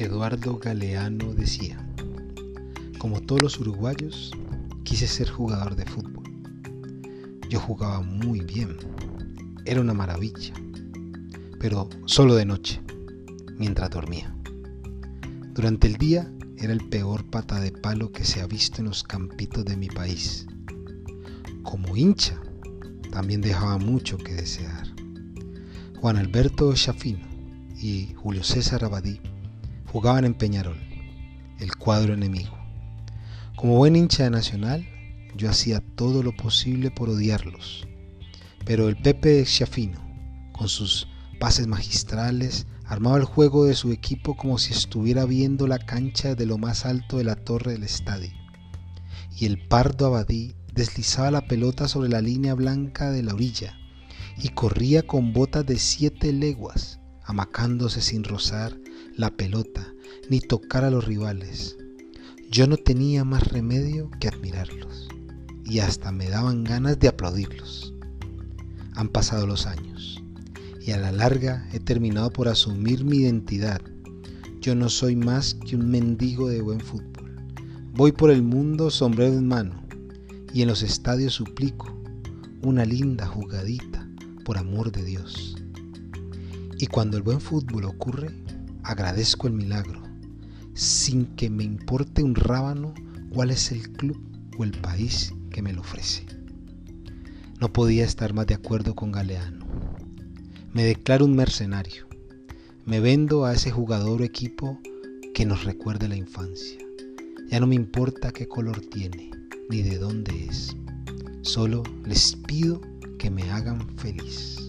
Eduardo Galeano decía, como todos los uruguayos, quise ser jugador de fútbol. Yo jugaba muy bien, era una maravilla, pero solo de noche, mientras dormía. Durante el día era el peor pata de palo que se ha visto en los campitos de mi país. Como hincha, también dejaba mucho que desear. Juan Alberto Chafino y Julio César Abadí jugaban en Peñarol, el cuadro enemigo. Como buen hincha de Nacional, yo hacía todo lo posible por odiarlos. Pero el Pepe Chafino, con sus pases magistrales, armaba el juego de su equipo como si estuviera viendo la cancha de lo más alto de la torre del estadio. Y el Pardo Abadí deslizaba la pelota sobre la línea blanca de la orilla y corría con botas de siete leguas, amacándose sin rozar la pelota ni tocar a los rivales. Yo no tenía más remedio que admirarlos y hasta me daban ganas de aplaudirlos. Han pasado los años y a la larga he terminado por asumir mi identidad. Yo no soy más que un mendigo de buen fútbol. Voy por el mundo sombrero en mano y en los estadios suplico una linda jugadita por amor de Dios. Y cuando el buen fútbol ocurre, agradezco el milagro, sin que me importe un rábano cuál es el club o el país que me lo ofrece. No podía estar más de acuerdo con Galeano. Me declaro un mercenario. Me vendo a ese jugador o equipo que nos recuerde la infancia. Ya no me importa qué color tiene ni de dónde es. Solo les pido que me hagan feliz.